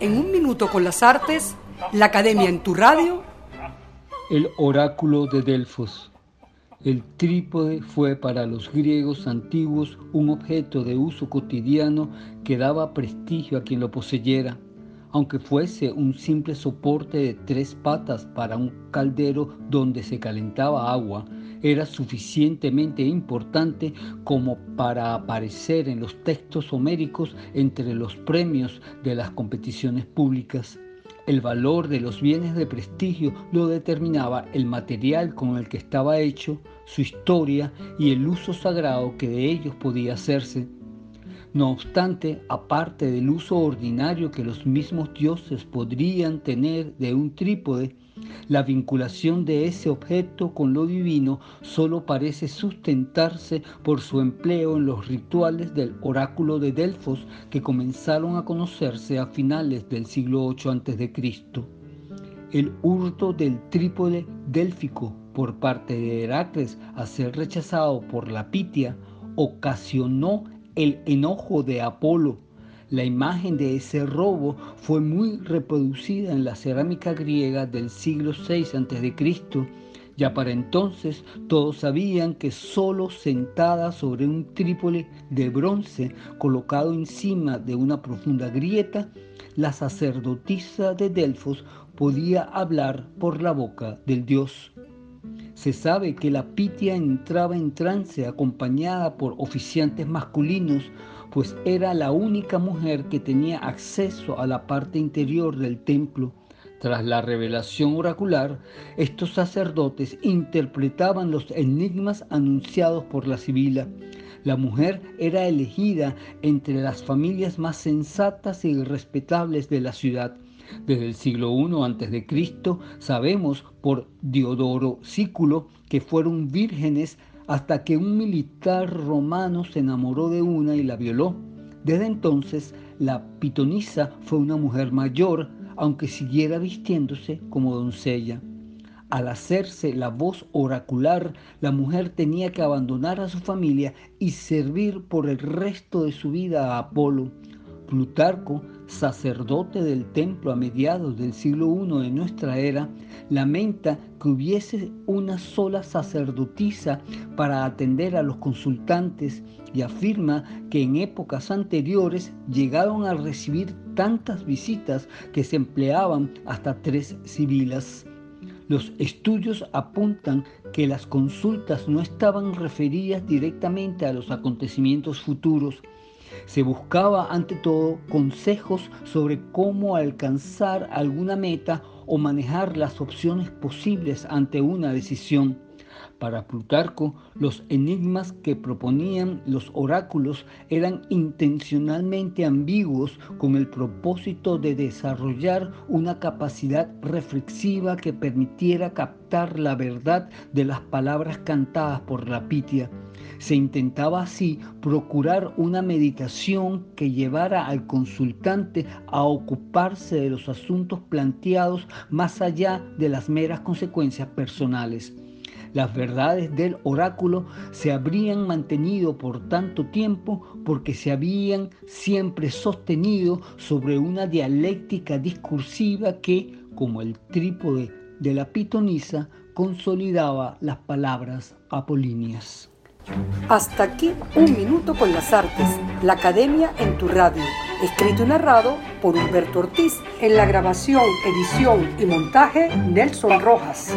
En un minuto con las artes, la Academia en tu radio. El oráculo de Delfos. El trípode fue para los griegos antiguos un objeto de uso cotidiano que daba prestigio a quien lo poseyera, aunque fuese un simple soporte de tres patas para un caldero donde se calentaba agua, era suficientemente importante como para aparecer en los textos homéricos entre los premios de las competiciones públicas. El valor de los bienes de prestigio lo determinaba el material con el que estaba hecho, su historia y el uso sagrado que de ellos podía hacerse. No obstante, aparte del uso ordinario que los mismos dioses podrían tener de un trípode, la vinculación de ese objeto con lo divino solo parece sustentarse por su empleo en los rituales del oráculo de Delfos que comenzaron a conocerse a finales del siglo VIII a.C. El hurto del trípode délfico por parte de Heracles a ser rechazado por la Pitia ocasionó el enojo de Apolo la imagen de ese robo fue muy reproducida en la cerámica griega del siglo VI a.C. Ya para entonces todos sabían que solo sentada sobre un trípode de bronce colocado encima de una profunda grieta, la sacerdotisa de Delfos podía hablar por la boca del dios. Se sabe que la Pitia entraba en trance acompañada por oficiantes masculinos pues era la única mujer que tenía acceso a la parte interior del templo. Tras la revelación oracular, estos sacerdotes interpretaban los enigmas anunciados por la Sibila. La mujer era elegida entre las familias más sensatas y respetables de la ciudad. Desde el siglo I a.C. sabemos por Diodoro Sículo que fueron vírgenes hasta que un militar romano se enamoró de una y la violó. Desde entonces, la pitonisa fue una mujer mayor, aunque siguiera vistiéndose como doncella. Al hacerse la voz oracular, la mujer tenía que abandonar a su familia y servir por el resto de su vida a Apolo. Plutarco, sacerdote del templo a mediados del siglo I de nuestra era, lamenta que hubiese una sola sacerdotisa para atender a los consultantes y afirma que en épocas anteriores llegaron a recibir tantas visitas que se empleaban hasta tres sibilas. Los estudios apuntan que las consultas no estaban referidas directamente a los acontecimientos futuros, se buscaba ante todo consejos sobre cómo alcanzar alguna meta o manejar las opciones posibles ante una decisión. Para Plutarco, los enigmas que proponían los oráculos eran intencionalmente ambiguos con el propósito de desarrollar una capacidad reflexiva que permitiera captar la verdad de las palabras cantadas por la Pitia. Se intentaba así procurar una meditación que llevara al consultante a ocuparse de los asuntos planteados más allá de las meras consecuencias personales. Las verdades del oráculo se habrían mantenido por tanto tiempo porque se habían siempre sostenido sobre una dialéctica discursiva que, como el trípode de la pitonisa, consolidaba las palabras apolíneas. Hasta aquí un minuto con las artes, la academia en tu radio, escrito y narrado por Humberto Ortiz, en la grabación, edición y montaje Nelson Rojas.